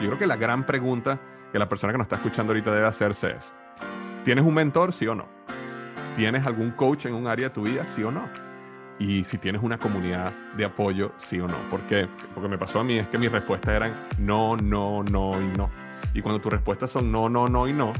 Yo creo que la gran pregunta que la persona que nos está escuchando ahorita debe hacerse es, ¿tienes un mentor, sí o no? ¿Tienes algún coach en un área de tu vida, sí o no? Y si tienes una comunidad de apoyo, sí o no. ¿Por qué? Porque me pasó a mí es que mis respuestas eran no, no, no y no. Y cuando tus respuestas son no, no, no y no,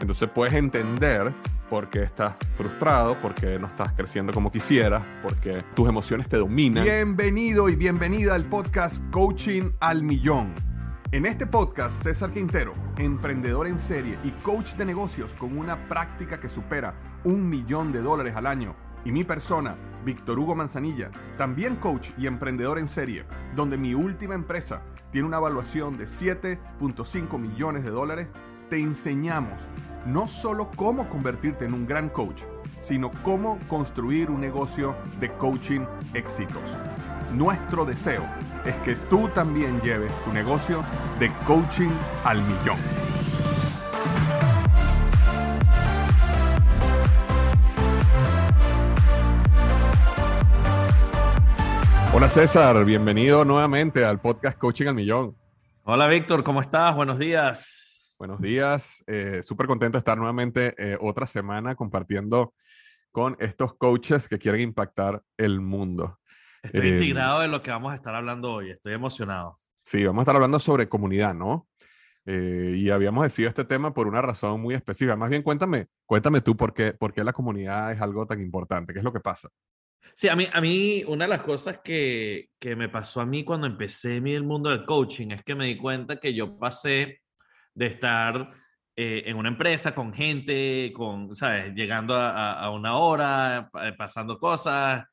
entonces puedes entender por qué estás frustrado, por qué no estás creciendo como quisieras, porque tus emociones te dominan. Bienvenido y bienvenida al podcast Coaching al Millón. En este podcast, César Quintero, emprendedor en serie y coach de negocios con una práctica que supera un millón de dólares al año, y mi persona, Víctor Hugo Manzanilla, también coach y emprendedor en serie, donde mi última empresa tiene una evaluación de 7.5 millones de dólares, te enseñamos no solo cómo convertirte en un gran coach, sino cómo construir un negocio de coaching exitoso. Nuestro deseo es que tú también lleves tu negocio de coaching al millón. Hola César, bienvenido nuevamente al podcast Coaching al Millón. Hola Víctor, ¿cómo estás? Buenos días. Buenos días, eh, súper contento de estar nuevamente eh, otra semana compartiendo con estos coaches que quieren impactar el mundo. Estoy Eh, integrado en lo que vamos a estar hablando hoy, estoy emocionado. Sí, vamos a estar hablando sobre comunidad, ¿no? Eh, y habíamos decidido este tema por una razón muy específica. Más bien, cuéntame, cuéntame tú por qué, por qué la comunidad es algo tan importante. ¿Qué es lo que pasa? Sí, a mí, a mí una de las cosas que, que me pasó a mí cuando empecé mi- el mundo del coaching es que me di cuenta que yo pasé de estar eh, en una empresa con gente, con, ¿sabes? Llegando a, a- una hora, pa- pasando cosas,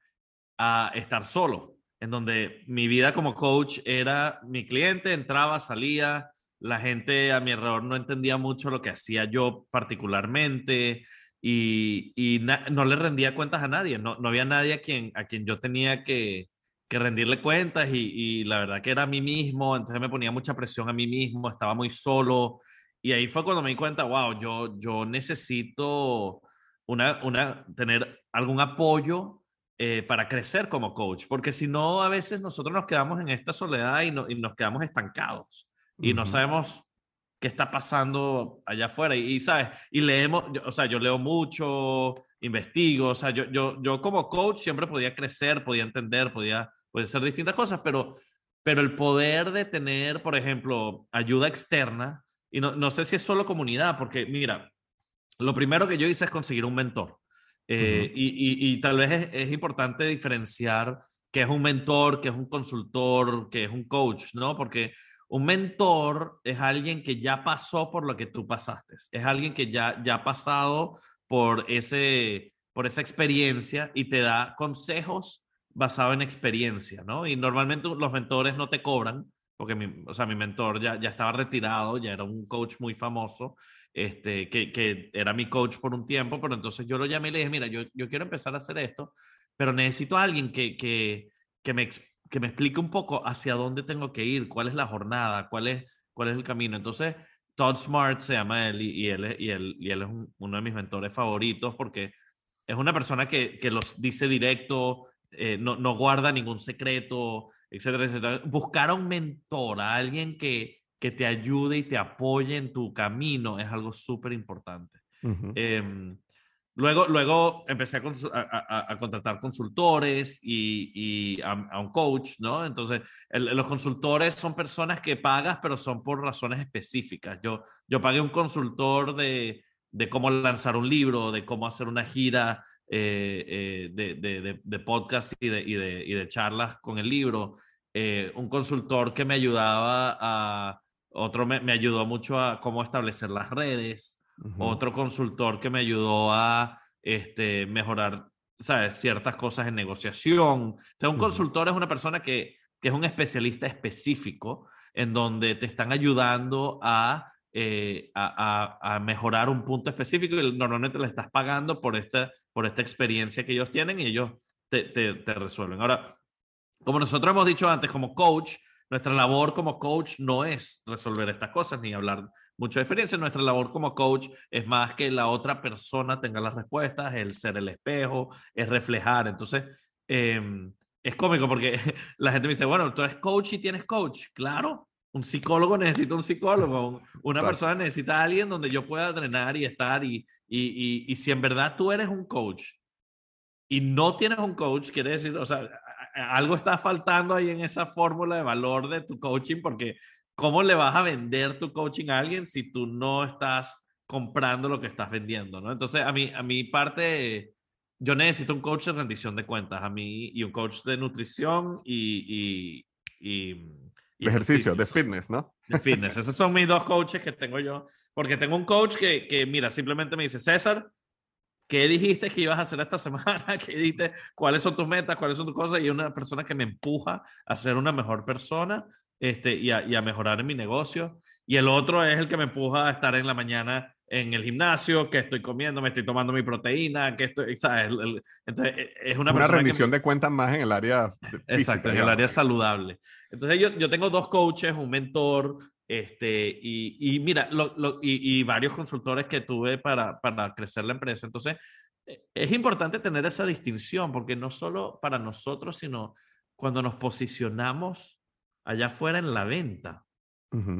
a estar solo, en donde mi vida como coach era mi cliente, entraba, salía, la gente a mi alrededor no entendía mucho lo que hacía yo particularmente y, y no le rendía cuentas a nadie, no, no había nadie a quien, a quien yo tenía que, que rendirle cuentas y, y la verdad que era a mí mismo, entonces me ponía mucha presión a mí mismo, estaba muy solo y ahí fue cuando me di cuenta, wow, yo, yo necesito una, una, tener algún apoyo eh, para crecer como coach, porque si no, a veces nosotros nos quedamos en esta soledad y, no- y nos quedamos estancados y no Ujú. sabemos qué está pasando allá afuera. Y, y, sabes, y leemos, yo- o sea, yo leo mucho, investigo, o sea, yo, yo, yo como coach siempre podía crecer, podía entender, podía, podía hacer distintas cosas, pero, pero el poder de tener, por ejemplo, ayuda externa, y no, no sé si es solo comunidad, porque mira, lo primero que yo hice es conseguir un mentor. Eh, y, y- y tal vez es, es importante diferenciar qué es un mentor, qué es un consultor, qué es un coach, ¿no? Porque un mentor es alguien que ya pasó por lo que tú pasaste. Es alguien que ya, ya ha pasado por, ese, por esa experiencia y te da consejos basados en experiencia, ¿no? Y normalmente los mentores no te cobran, porque mi, o sea, mi mentor ya, ya estaba retirado, ya era un coach muy famoso, este, que, que era mi coach por un tiempo, pero entonces yo lo llamé y le dije, mira, yo, yo quiero empezar a hacer esto, pero necesito a alguien que, que, que, me, que me explique un poco hacia dónde tengo que ir, cuál es la jornada, cuál es, cuál es el camino. Entonces, Todd Smart se llama él y, y él, y él, y él es un- uno de mis mentores favoritos porque es una persona que, que los dice directo, eh, no, no guarda ningún secreto, etcétera, etcétera. Buscar a un mentor, a alguien que, que te ayude y te apoye en tu camino es algo súper importante. Ujú. Em, luego, luego empecé a- a- a contratar consultores y, y a, a un coach, ¿no? Entonces, el- los consultores son personas que pagas, pero son por razones específicas. Yo, yo pagué un consultor de, de cómo lanzar un libro, de cómo hacer una gira eh, eh, de, de, de, podcast y de, y, de, y de charlas con el libro. Eh, un consultor que me ayudaba a, otro me, me ayudó mucho a cómo establecer las redes Ujú. otro consultor que me ayudó a este, mejorar ¿sabes? Ciertas cosas en negociación. O un consultor es una persona que, que, es un especialista específico en donde te están ayudando a, eh, a, a, mejorar un punto específico y normalmente le estás pagando por esta, por esta experiencia que ellos tienen y ellos te, te, te resuelven. Ahora, como nosotros hemos dicho antes, como coach, nuestra labor como coach no es resolver estas cosas ni hablar mucha experiencia. Nuestra labor como coach es más que la otra persona tenga las respuestas, el ser el espejo, es reflejar. Entonces, em, es cómico porque la gente me dice, bueno, tú eres coach y tienes coach. Claro, un psicólogo necesita un psicólogo, una persona necesita a alguien donde yo pueda drenar y estar. Y, y, y, si en verdad tú eres un coach y no tienes un coach, quiere decir, o sea, algo está faltando ahí en esa fórmula de valor de tu coaching porque ¿cómo le vas a vender tu coaching a alguien si tú no estás comprando lo que estás vendiendo? ¿no? Entonces, a mí, a mi parte, yo necesito un coach de rendición de cuentas, a mí, y un coach de nutrición y... y, y, ejercicio, de fitness, ¿no? De fitness. Esos son mis dos coaches que tengo yo. Porque tengo un coach que, que, mira, simplemente me dice, César, ¿qué dijiste que ibas a hacer esta semana? ¿Qué dijiste? ¿Cuáles son tus metas? ¿Cuáles son tus cosas? Y una persona que me empuja a ser una mejor persona este, y, a, y a mejorar mi negocio. Y el otro es el que me empuja a estar en la mañana en el gimnasio, que estoy comiendo, me estoy tomando mi proteína, que estoy, ¿sabes? Entonces, e, es una, una rendición de cuentas más en el área Exacto, en el área saludable. Entonces, yo, yo tengo dos coaches, un mentor, este, y, y mira, lo, lo, y, y, varios consultores que tuve para, para crecer la empresa. Entonces, e, es importante tener esa distinción, porque no solo para nosotros, sino cuando nos posicionamos allá afuera en la venta.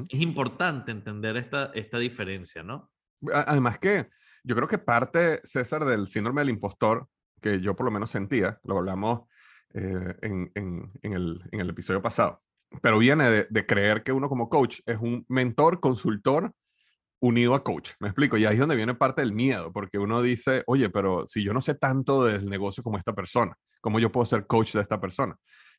Es importante entender esta, esta diferencia, ¿no? Además que yo creo que parte, César, del síndrome del impostor, que yo por lo menos sentía, lo hablamos eh, en, en, en, el, en, el, episodio pasado, pero viene de, creer que uno como coach es un mentor, consultor unido a coach. Me explico, y ahí es donde viene parte del miedo, porque uno dice, oye, pero si yo no sé tanto del negocio como esta persona, ¿cómo yo puedo ser coach de esta persona?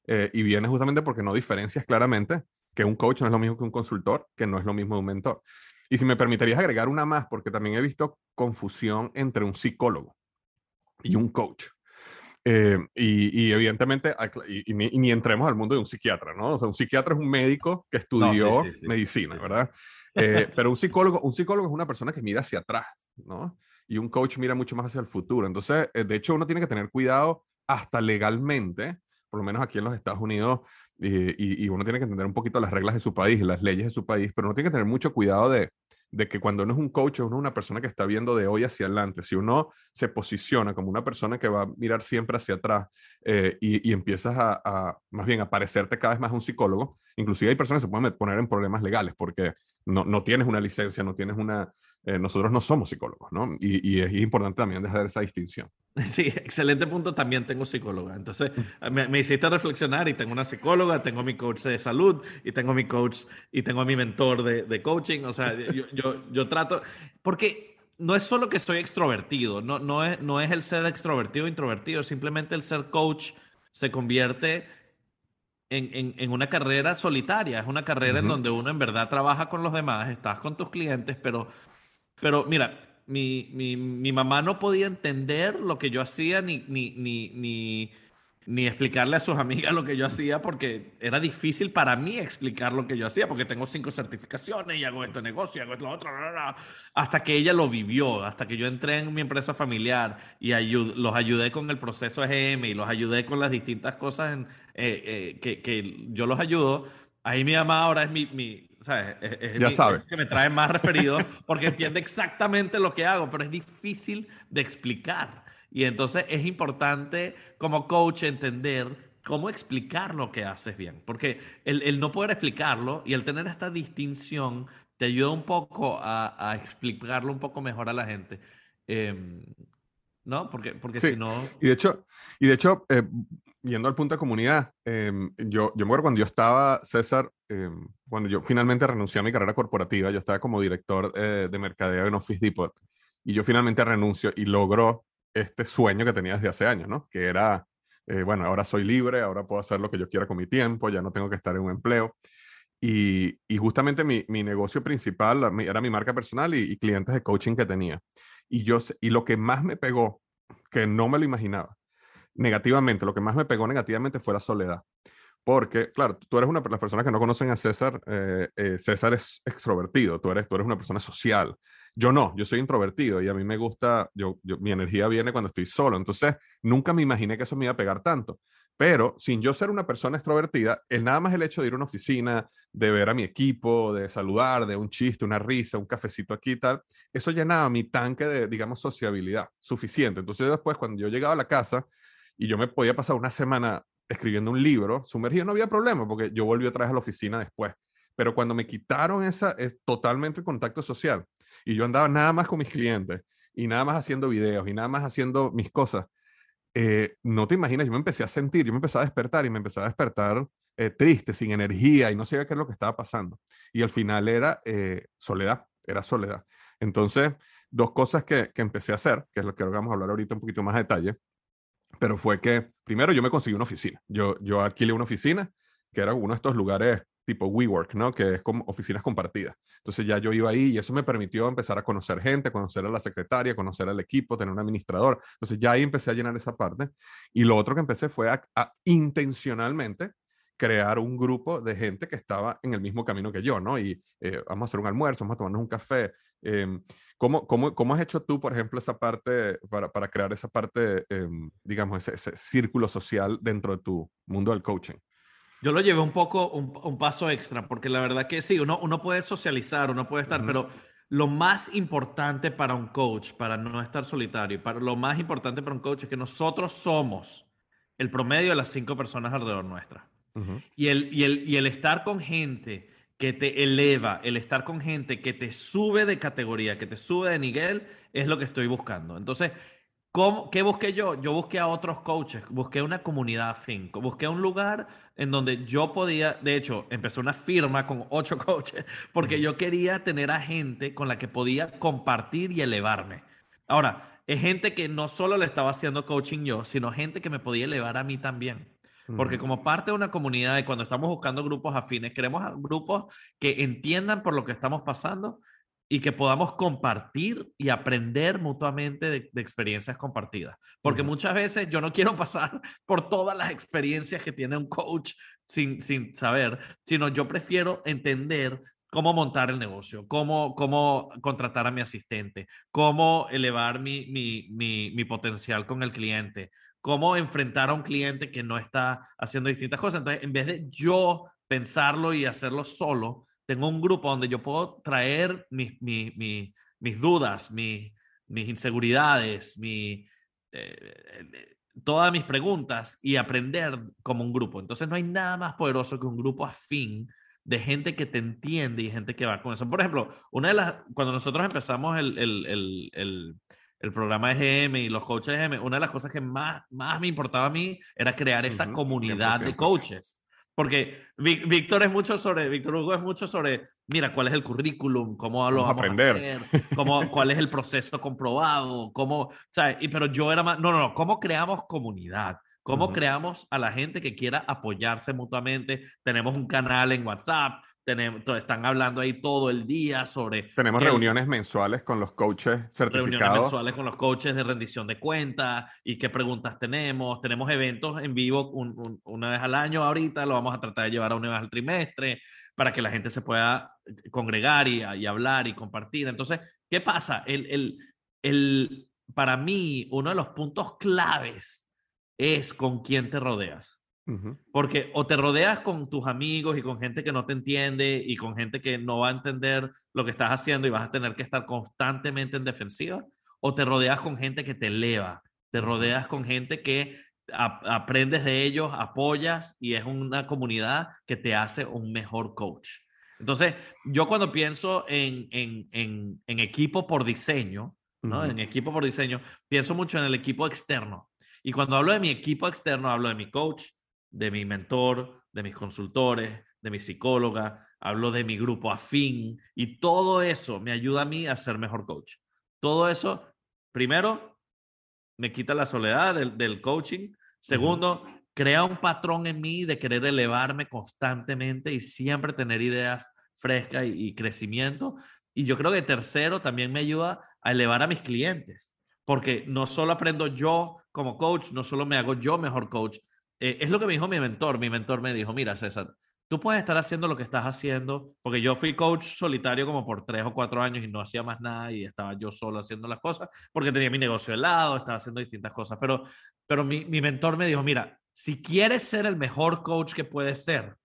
Eh, y viene justamente porque no diferencias claramente que un coach no es lo mismo que un consultor, que no es lo mismo un mentor. Y si me permitirías agregar una más, porque también he visto confusión entre un psicólogo y un coach. Eh, y, evidentemente, y, ni, entremos al mundo de un psiquiatra, ¿no? O sea, un psiquiatra es un médico que estudió medicina, ¿verdad? Eh, pero un psicólogo, un psicólogo es una persona que mira hacia atrás, ¿no? Y un coach mira mucho más hacia el futuro. Entonces, de hecho, uno tiene que tener cuidado hasta legalmente por lo menos aquí en los Estados Unidos, y, uno tiene que entender un poquito las reglas de su país, las leyes de su país, pero uno tiene que tener mucho cuidado de, de que cuando uno es un coach, uno es una persona que está viendo de hoy hacia adelante. Si uno se posiciona como una persona que va a mirar siempre hacia atrás eh, y, y, empiezas a, más bien, a parecerte cada vez más un psicólogo, inclusive hay personas que se pueden poner en problemas legales porque no, no tienes una licencia, no tienes una... Eh, nosotros no somos psicólogos, ¿no? Y, y, es importante también dejar esa distinción. Sí, excelente punto. También tengo psicóloga. Entonces, me, me, hiciste reflexionar y tengo una psicóloga, tengo mi coach de salud y tengo mi coach y tengo a mi mentor de, de coaching. O sea, yo, yo, yo, trato, porque no es solo que estoy extrovertido, no, no, es, no es el ser extrovertido o introvertido, simplemente el ser coach se convierte en, en, en, una carrera solitaria, es una carrera en donde uno en verdad trabaja con los demás, estás con tus clientes, pero, pero mira, mi, mi, mi mamá no podía entender lo que yo hacía ni, ni, ni, ni ni explicarle a sus amigas lo que yo hacía porque era difícil para mí explicar lo que yo hacía porque tengo cinco certificaciones y hago este negocio hago esto otro, hasta que ella lo vivió, hasta que yo entré en mi empresa familiar y los ayudé con el proceso EGM y los ayudé con las distintas cosas en, eh, eh, que, que, yo los ayudo. Ahí mi mamá ahora es mi, mi ¿sabes? Es, ya sabe. que me trae más referido porque entiende exactamente lo que hago, pero es difícil de explicar. Y entonces es importante como coach entender cómo explicar lo que haces bien, porque el, no poder explicarlo y el tener esta distinción te ayuda un poco a, explicarlo un poco mejor a la gente. Em, ¿No? Porque, porque si no... Y de hecho, y de hecho eh, yendo al punto de comunidad, em, yo, yo me acuerdo cuando yo estaba, César, em, cuando yo finalmente renuncié a mi carrera corporativa, yo estaba como director eh, de mercadeo en Office Depot, y yo finalmente renuncio y logro este sueño que tenía desde hace años, ¿no? Que era, eh, bueno, ahora soy libre, ahora puedo hacer lo que yo quiera con mi tiempo, ya no tengo que estar en un empleo. Y, y justamente mi, mi, negocio principal era mi marca personal y, y, clientes de coaching que tenía. Y, yo, y lo que más me pegó, que no me lo imaginaba, negativamente, lo que más me pegó negativamente fue la soledad. Porque, claro, tú eres una de las personas que no conocen a César. Eh, eh, César es extrovertido, tú eres, tú eres una persona social. Yo no, yo soy introvertido y a mí me gusta, yo, mi energía viene cuando estoy solo. Entonces, nunca me imaginé que eso me iba a pegar tanto. Pero sin yo ser una persona extrovertida, es nada más el hecho de ir a una oficina, de ver a mi equipo, de saludar, de un chiste, una risa, un cafecito aquí y tal, eso llenaba mi tanque de, digamos, sociabilidad suficiente. Entonces, después, cuando yo llegaba a la casa y yo me podía pasar una semana escribiendo un libro, sumergido no había problema porque yo volví otra vez a la oficina después. Pero cuando me quitaron esa, es totalmente el contacto social y yo andaba nada más con mis clientes y nada más haciendo videos y nada más haciendo mis cosas, eh, no te imaginas, yo me empecé a sentir, yo me empecé a despertar y me empecé a despertar eh, triste, sin energía y no sabía qué es lo que estaba pasando. Y al final era eh, soledad, era soledad. Entonces, dos cosas que, que, empecé a hacer, que es lo que vamos a hablar ahorita un poquito más a detalle, pero fue que primero yo me conseguí una oficina. Yo, yo alquilé una oficina que era uno de estos lugares tipo WeWork, ¿no? Que es como oficinas compartidas. Entonces ya yo iba ahí y eso me permitió empezar a conocer gente, conocer a la secretaria, conocer al equipo, tener un administrador. Entonces ya ahí empecé a llenar esa parte. Y lo otro que empecé fue a, a intencionalmente crear un grupo de gente que estaba en el mismo camino que yo, ¿no? Y eh, vamos a hacer un almuerzo, vamos a tomarnos un café. Eh, ¿cómo, cómo, cómo, has hecho tú, por ejemplo, esa parte, para, para crear esa parte, eh, digamos, ese, ese, círculo social dentro de tu mundo del coaching? Yo lo llevé un poco, un, un paso extra, porque la verdad que sí, uno, uno puede socializar, uno puede estar, uh -huh. pero lo más importante para un coach, para no estar solitario, para lo más importante para un coach es que nosotros somos el promedio de las cinco personas alrededor nuestra. Uh -huh. y, el, y, el, y el estar con gente que te eleva, el estar con gente que te sube de categoría, que te sube de nivel, es lo que estoy buscando. Entonces, ¿cómo, ¿qué busqué yo? Yo busqué a otros coaches, busqué una comunidad afín, busqué un lugar en donde yo podía, de hecho, empecé una firma con ocho coaches, porque yo quería tener a gente con la que podía compartir y elevarme. Ahora, es gente que no solo le estaba haciendo coaching yo, sino gente que me podía elevar a mí también. Porque como parte de una comunidad y cuando estamos buscando grupos afines, queremos grupos que entiendan por lo que estamos pasando y que podamos compartir y aprender mutuamente de, de experiencias compartidas. Porque uh -huh. muchas veces yo no quiero pasar por todas las experiencias que tiene un coach sin, sin saber, sino yo prefiero entender cómo montar el negocio, cómo, cómo contratar a mi asistente, cómo elevar mi, mi, mi, mi potencial con el cliente, cómo enfrentar a un cliente que no está haciendo distintas cosas. Entonces, en vez de yo pensarlo y hacerlo solo, tengo un grupo donde yo puedo traer mis, mis, mis, mis dudas, mis, inseguridades, mi, eh, todas mis preguntas y aprender como un grupo. Entonces, no hay nada más poderoso que un grupo afín de gente que te entiende y gente que va con eso. Por ejemplo, una de las, cuando nosotros empezamos el, el, el, el programa de GM y los coaches de GM, una de las cosas que más, más me importaba a mí era crear esa uh -huh, comunidad 100%. de coaches. Porque Víctor es mucho sobre, Víctor Hugo es mucho sobre, mira, cuál es el currículum, cómo lo vamos, vamos a aprender, a hacer, cómo, cuál es el proceso comprobado, cómo, ¿sabes? Y, pero yo era más, no, no, no, cómo creamos comunidad, cómo uh -huh. creamos a la gente que quiera apoyarse mutuamente. Tenemos un canal en WhatsApp, tenemos, están hablando ahí todo el día sobre... Tenemos el, reuniones mensuales con los coaches certificados. Reuniones mensuales con los coaches de rendición de cuentas y qué preguntas tenemos. Tenemos eventos en vivo un, un, una vez al año ahorita, lo vamos a tratar de llevar a una vez al trimestre para que la gente se pueda congregar y, y hablar y compartir. Entonces, ¿qué pasa? El, el, el, para mí, uno de los puntos claves es con quién te rodeas. Porque o te rodeas con tus amigos y con gente que no te entiende y con gente que no va a entender lo que estás haciendo y vas a tener que estar constantemente en defensiva, o te rodeas con gente que te eleva, te rodeas con gente que aprendes de ellos, apoyas y es una comunidad que te hace un mejor coach. Entonces, yo cuando pienso en, en, en, en equipo por diseño, ¿no? En equipo por diseño, pienso mucho en el equipo externo. Y cuando hablo de mi equipo externo, hablo de mi coach, de mi mentor, de mis consultores, de mi psicóloga, hablo de mi grupo afín y todo eso me ayuda a mí a ser mejor coach. Todo eso, primero, me quita la soledad del, del coaching. Segundo, uh -huh. crea un patrón en mí de querer elevarme constantemente y siempre tener ideas frescas y, y crecimiento. Y yo creo que tercero, también me ayuda a elevar a mis clientes. porque no solo aprendo yo como coach, no solo me hago yo mejor coach. Eh, es lo que me dijo mi mentor. Mi mentor me dijo, mira, César, tú puedes estar haciendo lo que estás haciendo, porque yo fui coach solitario como por tres o cuatro años y no hacía más nada y estaba yo solo haciendo las cosas, porque tenía mi negocio de lado, estaba haciendo distintas cosas, pero, pero mi, mi mentor me dijo, mira, si quieres ser el mejor coach que puedes ser,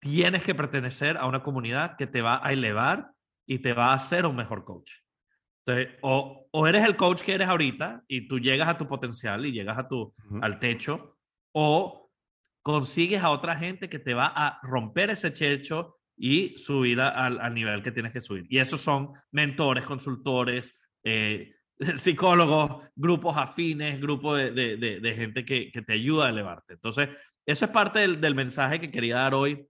tienes que pertenecer a una comunidad que te va a elevar y te va a hacer un mejor coach. Entonces, o, o eres el coach que eres ahorita y tú llegas a tu potencial y llegas a tu, al techo, o consigues a otra gente que te va a romper ese techo y subir al nivel que tienes que subir. Y esos son mentores, consultores, eh, psicólogos, grupos afines, grupos de, de, de, gente que, que, te ayuda a elevarte. Entonces, eso es parte del, del mensaje que quería dar hoy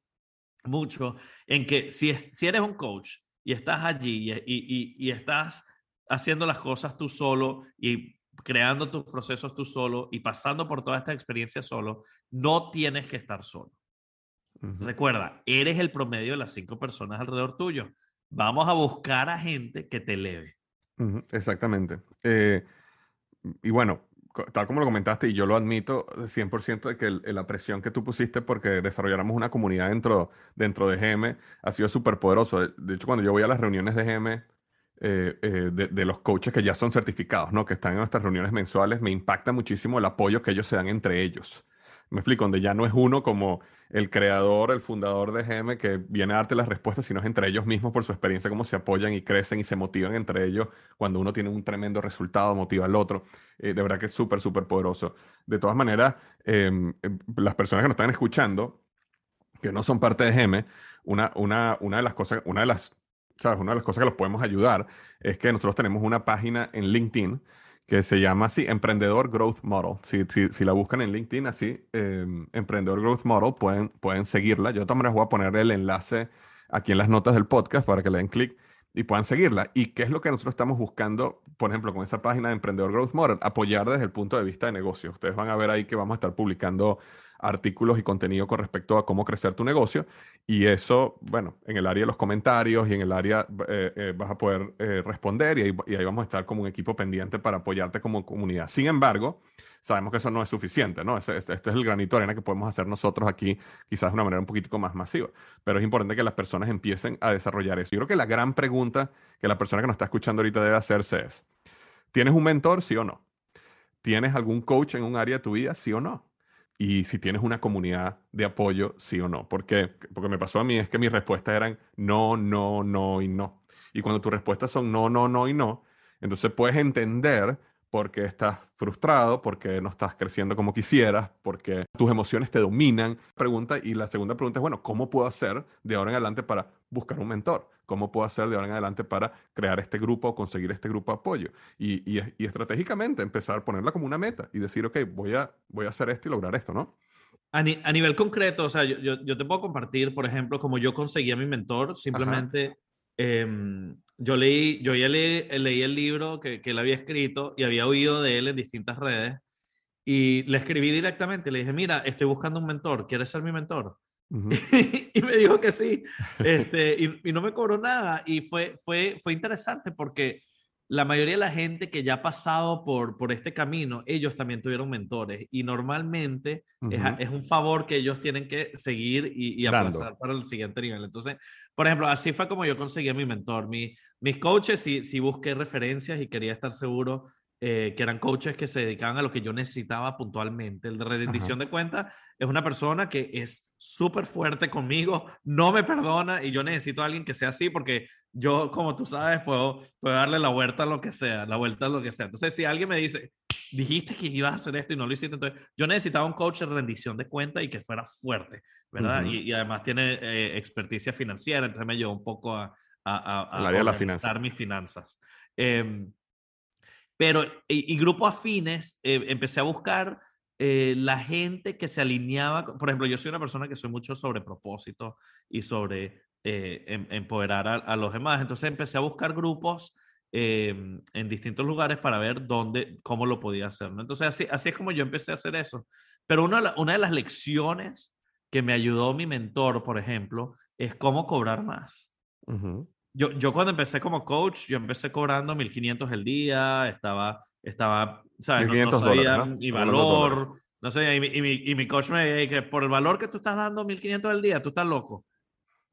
mucho, en que si, si eres un coach y estás allí y, y, y, estás haciendo las cosas tú solo y creando tus procesos tú solo y pasando por toda esta experiencia solo, no tienes que estar solo. Recuerda, eres el promedio de las cinco personas alrededor tuyo. Vamos a buscar a gente que te eleve. Exactamente. Eh, y bueno, tal como lo comentaste, y yo lo admito 100% de que la presión que tú pusiste porque desarrolláramos una comunidad dentro, dentro de GM ha sido súper poderoso. De hecho, cuando yo voy a las reuniones de GM, eh, eh, de, los coaches que ya son certificados, ¿no? que están en nuestras reuniones mensuales, me impacta muchísimo el apoyo que ellos se dan entre ellos. Me explico, donde ya no es uno como el creador, el fundador de GM que viene a darte las respuestas, sino es entre ellos mismos por su experiencia, cómo se apoyan y crecen y se motivan entre ellos cuando uno tiene un tremendo resultado, motiva al otro. Eh, de verdad que es súper, súper poderoso. De todas maneras, em, em, las personas que nos están escuchando, que no son parte de GM, una, una, una de las cosas, una de las, ¿sabes? Una de las cosas que los podemos ayudar es que nosotros tenemos una página en LinkedIn que se llama así, Emprendedor Growth Model. Si, si, si la buscan en LinkedIn así, em, Emprendedor Growth Model, pueden, pueden seguirla. Yo todas maneras voy a poner el enlace aquí en las notas del podcast para que le den clic y puedan seguirla. ¿Y qué es lo que nosotros estamos buscando, por ejemplo, con esa página de Emprendedor Growth Model? Apoyar desde el punto de vista de negocio. Ustedes van a ver ahí que vamos a estar publicando artículos y contenido con respecto a cómo crecer tu negocio. Y eso, bueno, en el área de los comentarios y en el área eh, eh, vas a poder eh, responder y ahí, y vamos a estar como un equipo pendiente para apoyarte como comunidad. Sin embargo, sabemos que eso no es suficiente, ¿no? Este, este, es el granito de arena que podemos hacer nosotros aquí, quizás de una manera un poquito más masiva. Pero es importante que las personas empiecen a desarrollar eso. Yo creo que la gran pregunta que la persona que nos está escuchando ahorita debe hacerse es, ¿tienes un mentor, sí o no? ¿Tienes algún coach en un área de tu vida, sí o no? Y si tienes una comunidad de apoyo, sí o no. ¿Por qué? Porque me pasó a mí es que mis respuestas eran no, no, no y no. Y cuando tus respuestas son no, no, no y no, entonces puedes entender porque estás frustrado, porque no estás creciendo como quisieras, porque tus emociones te dominan. Pregunta y la segunda pregunta es, bueno, ¿cómo puedo hacer de ahora en adelante para buscar un mentor? ¿Cómo puedo hacer de ahora en adelante para crear este grupo o conseguir este grupo de apoyo? Y, y, estratégicamente empezar a ponerla como una meta y decir, ok, voy a, voy a hacer esto y lograr esto, ¿no? A, a nivel concreto, o sea, yo, yo, yo, te puedo compartir, por ejemplo, como yo conseguí a mi mentor, simplemente yo leí, yo ya leí, leí el libro que, que, él había escrito y había oído de él en distintas redes y le escribí directamente, le dije, mira, estoy buscando un mentor, ¿quieres ser mi mentor? y me dijo que sí, este, y, y, no me cobró nada y fue, fue, fue interesante porque la mayoría de la gente que ya ha pasado por, por este camino, ellos también tuvieron mentores y normalmente uh -huh. es, es, un favor que ellos tienen que seguir y, y aplazar para el siguiente nivel. Entonces, por ejemplo, así fue como yo conseguí a mi mentor. Mi, mis coaches, si, si busqué referencias y quería estar seguro eh, que eran coaches que se dedicaban a lo que yo necesitaba puntualmente. El de rendición de cuentas es una persona que es súper fuerte conmigo, no me perdona y yo necesito a alguien que sea así porque yo, como tú sabes, puedo, puedo darle la vuelta a lo que sea, la vuelta a lo que sea. Entonces, si alguien me dice, dijiste que ibas a hacer esto y no lo hiciste, entonces yo necesitaba un coach de rendición de cuentas y que fuera fuerte, ¿verdad? Uh -huh. y, y, además tiene eh, experticia financiera, entonces me llevó un poco a, a, a, a, a la finanza. mis finanzas. Eh, pero, y, y grupos afines, eh, empecé a buscar eh, la gente que se alineaba. Por ejemplo, yo soy una persona que soy mucho sobre propósito y sobre eh, em, empoderar a, los demás. Entonces empecé a buscar grupos eh, en distintos lugares para ver dónde, cómo lo podía hacer. Entonces, así, así es como yo empecé a hacer eso. Pero una, una de las lecciones que me ayudó mi mentor, por ejemplo, es cómo cobrar más. Uh. Yo, yo cuando empecé como coach, yo empecé cobrando 1.500 el día, estaba, estaba ¿sabes? No, no sabía mi valor, no sé, y mi, y, mi, y mi coach me decía que por el valor que tú estás dando 1.500 el día, tú estás loco.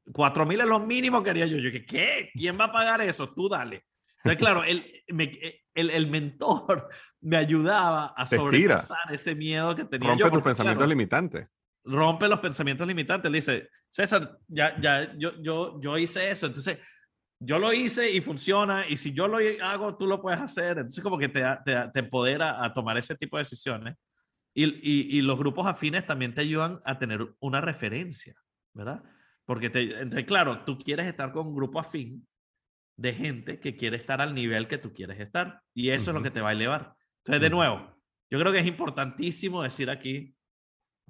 4.000 es lo mínimo que haría yo. Yo que, ¿qué? ¿Quién va a pagar eso? Tú dale. Entonces, claro, el, me, el, el, mentor me ayudaba a sobrepasar ese miedo que tenía Rompe yo. tus pensamientos limitantes. Rompe los pensamientos limitantes. Le dice, César, ya, ya, yo, yo, yo hice eso. Entonces, yo lo hice y funciona. Y si yo lo hago, tú lo puedes hacer. Entonces, como que te, te, te empodera a tomar ese tipo de decisiones. Y, y, y, los grupos afines también te ayudan a tener una referencia, ¿verdad? Porque, te, entonces, claro, tú quieres estar con un grupo afín de gente que quiere estar al nivel que tú quieres estar. Y eso uh -huh. es lo que te va a elevar. Entonces, de nuevo, yo creo que es importantísimo decir aquí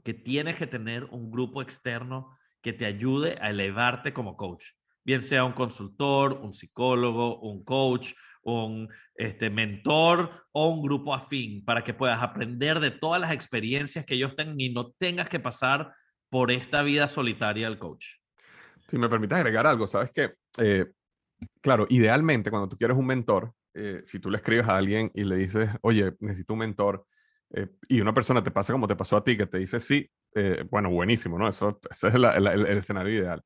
que tienes que tener un grupo externo que te ayude a elevarte como coach. Bien sea un consultor, un psicólogo, un coach, un este, mentor o un grupo afín para que puedas aprender de todas las experiencias que ellos tengan y no tengas que pasar por esta vida solitaria del coach. Si me permites agregar algo, sabes que, eh, claro, idealmente cuando tú quieres un mentor, eh, si tú le escribes a alguien y le dices, oye, necesito un mentor, eh, y una persona te pasa como te pasó a ti, que te dice sí, bueno, buenísimo, ¿no? Eso, ese es la, el, escenario ideal.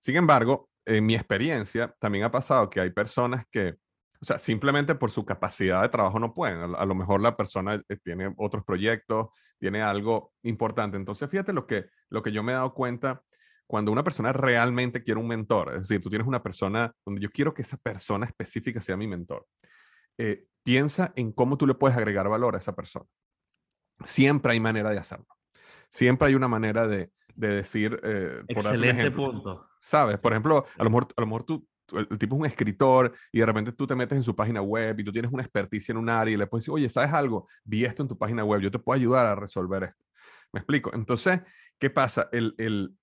Sin embargo, en mi experiencia también ha pasado que hay personas que, o sea, simplemente por su capacidad de trabajo no pueden. A, lo mejor la persona eh, tiene otros proyectos, tiene algo importante. Entonces, fíjate lo que, lo que yo me he dado cuenta cuando una persona realmente quiere un mentor. Es decir, tú tienes una persona donde yo quiero que esa persona específica sea mi mentor. Eh, piensa en cómo tú le puedes agregar valor a esa persona. Siempre hay manera de hacerlo. Siempre hay una manera de, de decir... Eh, Excelente punto. ¿Sabes? Por ejemplo, a lo mejor, a lo mejor tú, el, el, tipo es un escritor y de repente tú te metes en su página web y tú tienes una experticia en un área y le puedes decir, oye, ¿sabes algo? Vi esto en tu página web, yo te puedo ayudar a resolver esto. ¿Me explico? Entonces, ¿qué pasa? El, el,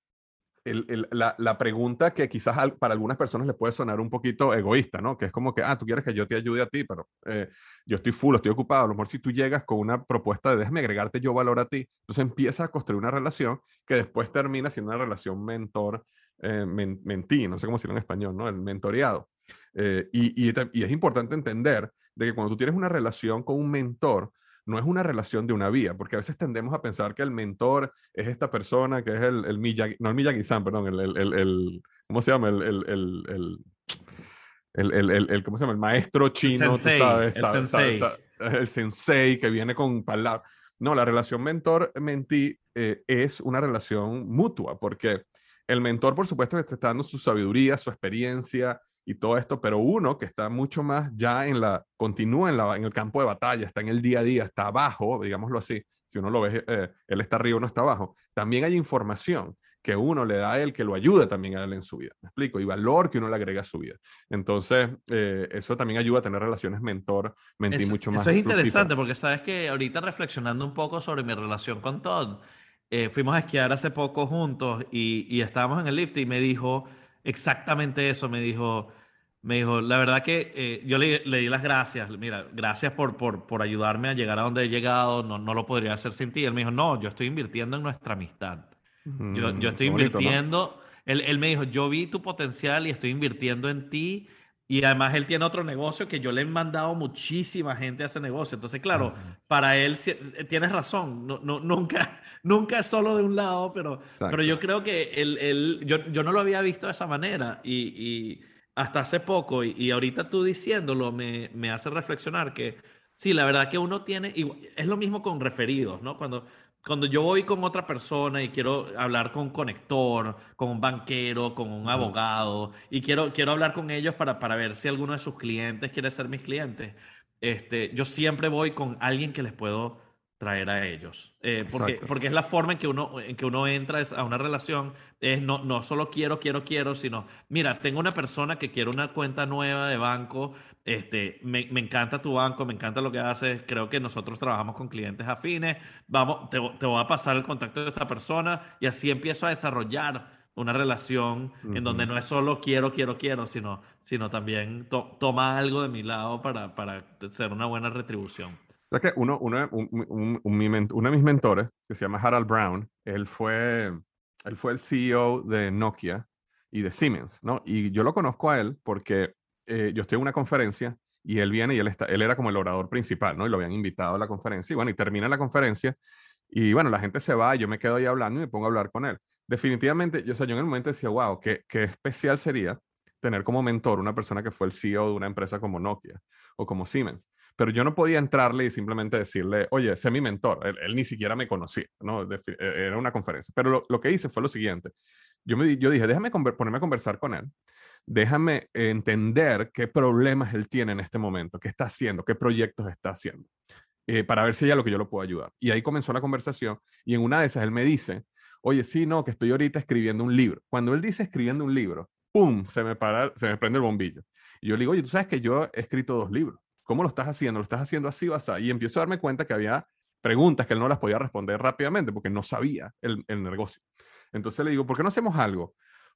la, pregunta que quizás para algunas personas le puede sonar un poquito egoísta, ¿no? Que es como que, ah, tú quieres que yo te ayude a ti, pero eh, yo estoy full, estoy ocupado. A lo mejor si tú llegas con una propuesta de déjame agregarte yo valor a ti, entonces empieza a construir una relación que después termina siendo una relación mentor, eh, men, mentí, no sé cómo decirlo en español, ¿no? El mentoreado. Eh, y, y es importante entender de que cuando tú tienes una relación con un mentor, no es una relación de una vía, porque a veces tendemos a pensar que el mentor es esta persona que es el, el Miyagi, no el Miyagi-san, perdón, el, el, el, ¿cómo se llama? El, el, el, el, el, el, el, ¿cómo se llama? El maestro chino, sensei, tú sabes, el, sabes, sensei. sabes, el sensei que viene con palabras. No, la relación mentor-mentí eh, es una relación mutua, porque el mentor, por supuesto, te está dando su sabiduría, su experiencia, y todo esto, pero uno que está mucho más ya en la, continúa en, la, en el campo de batalla, está en el día a día, está abajo, digámoslo así, si uno lo ve, eh, él está arriba, uno está abajo, también hay información que uno le da a él que lo ayuda también a él en su vida, ¿me explico? Y valor que uno le agrega a su vida. Entonces, eh, eso también ayuda a tener relaciones mentor-mentí mucho más. Eso es interesante porque sabes que ahorita reflexionando un poco sobre mi relación con Todd, eh, fuimos a esquiar hace poco juntos y, y estábamos en el lift y me dijo exactamente eso, me dijo, me dijo, la verdad que eh, yo le, le, di las gracias, mira, gracias por, por, por, ayudarme a llegar a donde he llegado, no, no lo podría hacer sin ti. Él me dijo, no, yo estoy invirtiendo en nuestra amistad. Mm, yo, yo, estoy bonito, invirtiendo, ¿no? él, él, me dijo, yo vi tu potencial y estoy invirtiendo en ti. Y además él tiene otro negocio que yo le he mandado muchísima gente a ese negocio. Entonces, claro, uh -huh. para él eh, tienes razón, no, no, nunca, nunca es solo de un lado, pero, pero yo creo que él, él yo, yo, no lo había visto de esa manera. y, y hasta hace poco y, y ahorita tú diciéndolo me, me, hace reflexionar que sí, la verdad que uno tiene, y es lo mismo con referidos, ¿no? Cuando, cuando yo voy con otra persona y quiero hablar con un conector, con un banquero, con un abogado, y quiero, quiero hablar con ellos para, para ver si alguno de sus clientes quiere ser mis clientes, este, yo siempre voy con alguien que les puedo traer a ellos. Eh, porque, porque es la forma en que uno, en que uno entra a una relación. Es no, no solo quiero, quiero, quiero, sino, mira, tengo una persona que quiere una cuenta nueva de banco. Este, me, me encanta tu banco, me encanta lo que haces. Creo que nosotros trabajamos con clientes afines. Vamos, te, te voy a pasar el contacto de esta persona y así empiezo a desarrollar una relación uh -huh. en donde no es solo quiero, quiero, quiero, sino, sino también to toma algo de mi lado para, para ser una buena retribución. O sea que uno, uno, un, un, un, uno de mis mentores, que se llama Harald Brown, él fue, él fue el CEO de Nokia y de Siemens, ¿no? Y yo lo conozco a él porque eh, yo estoy en una conferencia y él viene y él, está, él era como el orador principal, ¿no? Y lo habían invitado a la conferencia y bueno, y termina la conferencia y bueno, la gente se va, yo me quedo ahí hablando y me pongo a hablar con él. Definitivamente, yo, o sea, yo en el momento decía, wow, qué, qué especial sería tener como mentor una persona que fue el CEO de una empresa como Nokia o como Siemens. Pero yo no podía entrarle y simplemente decirle, oye, sé mi mentor. Él, ni siquiera me conocía, ¿no? E, era una conferencia. Pero lo, lo, que hice fue lo siguiente. Yo, me, yo dije, déjame ponerme a conversar con él. Déjame entender qué problemas él tiene en este momento, qué está haciendo, qué proyectos está haciendo, eh, para ver si hay algo que yo lo puedo ayudar. Y ahí comenzó la conversación y en una de esas él me dice, oye, sí, no, que estoy ahorita escribiendo un libro. Cuando él dice escribiendo un libro, ¡pum! Se me, para, se me prende el bombillo. Y yo le digo, oye, tú sabes que yo he escrito dos libros. ¿Cómo lo estás haciendo? ¿Lo estás haciendo así o así? Y empiezo a darme cuenta que había preguntas que él no las podía responder rápidamente porque no sabía el, el negocio. Entonces le digo, ¿por qué no hacemos algo?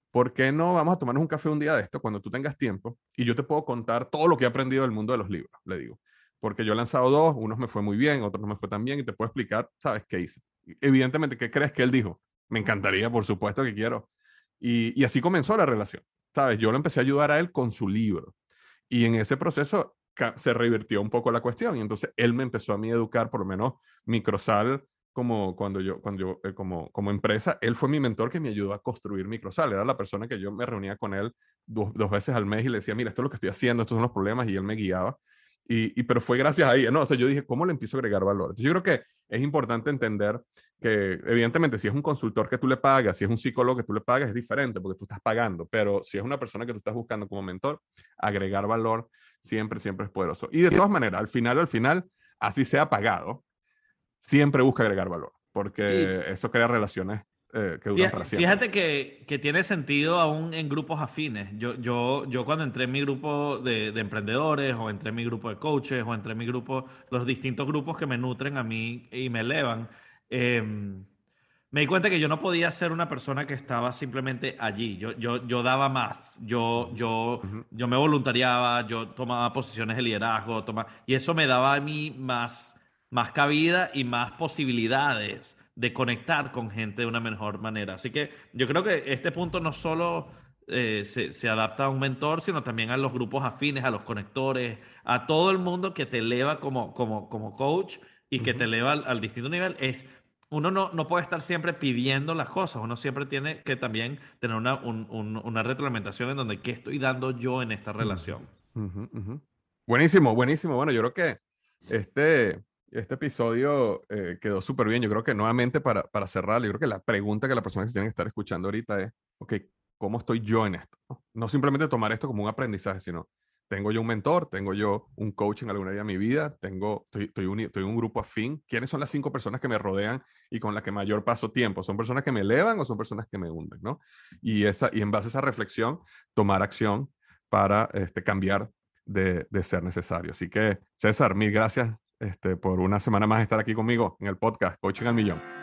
¿Por qué no vamos a tomarnos un café un día de esto cuando tú tengas tiempo y yo te puedo contar todo lo que he aprendido del mundo de los libros? Le digo, porque yo he lanzado dos, unos me fue muy bien, otros no me fue tan bien y te puedo explicar, ¿sabes qué hice? Evidentemente, ¿qué crees que él dijo? Me encantaría, por supuesto que quiero. Y, y así comenzó la relación, ¿sabes? Yo lo empecé a ayudar a él con su libro. Y en ese proceso se revirtió un poco la cuestión y entonces él me empezó a mí educar, por lo menos Microsal, como cuando yo, cuando yo, eh, como, como empresa, él fue mi mentor que me ayudó a construir Microsal. Era la persona que yo me reunía con él dos, dos veces al mes y le decía, mira, esto es lo que estoy haciendo, estos son los problemas y él me guiaba. Y, y, pero fue gracias a ella, ¿no? O sea, yo dije, ¿cómo le empiezo a agregar valor? Entonces, yo creo que es importante entender que, evidentemente, si es un consultor que tú le pagas, si es un psicólogo que tú le pagas, es diferente porque tú estás pagando, pero si es una persona que tú estás buscando como mentor, agregar valor siempre, siempre es poderoso. Y de todas maneras, al final, al final, así sea pagado, siempre busca agregar valor, porque eso crea relaciones eh, que duran para siempre. Fíjate que, que, tiene sentido aún en grupos afines. Yo, yo, yo cuando entré en mi grupo de, de, emprendedores o entré en mi grupo de coaches o entré en mi grupo, los distintos grupos que me nutren a mí y me elevan, em, me di cuenta que yo no podía ser una persona que estaba simplemente allí. Yo, yo, yo daba más. Yo, yo, yo me voluntariaba, yo tomaba posiciones de liderazgo, toma, y eso me daba a mí más, más cabida y más posibilidades de conectar con gente de una mejor manera. Así que yo creo que este punto no solo eh, se, se, adapta a un mentor, sino también a los grupos afines, a los conectores, a todo el mundo que te eleva como, como, como coach y que te eleva al, distinto nivel. Es, uno no, no puede estar siempre pidiendo las cosas, uno siempre tiene que también tener una, un, una retroalimentación en donde qué estoy dando yo en esta relación. Buenísimo, buenísimo. Bueno, yo creo que este, este episodio eh, quedó súper bien. Yo creo que nuevamente para, para cerrar, yo creo que la pregunta que la persona que se tiene que estar escuchando ahorita es, ok, ¿cómo estoy yo en esto? No simplemente tomar esto como un aprendizaje, sino tengo yo un mentor, tengo yo un coach en alguna día de mi vida, tengo, estoy, estoy, un, estoy un grupo afín. ¿Quiénes son las cinco personas que me rodean y con las que mayor paso tiempo? ¿Son personas que me elevan o son personas que me hunden? ¿no? Y, esa, y en base a esa reflexión, tomar acción para este, cambiar de, de ser necesario. Así que, César, mil gracias este, por una semana más estar aquí conmigo en el podcast Coaching al Millón.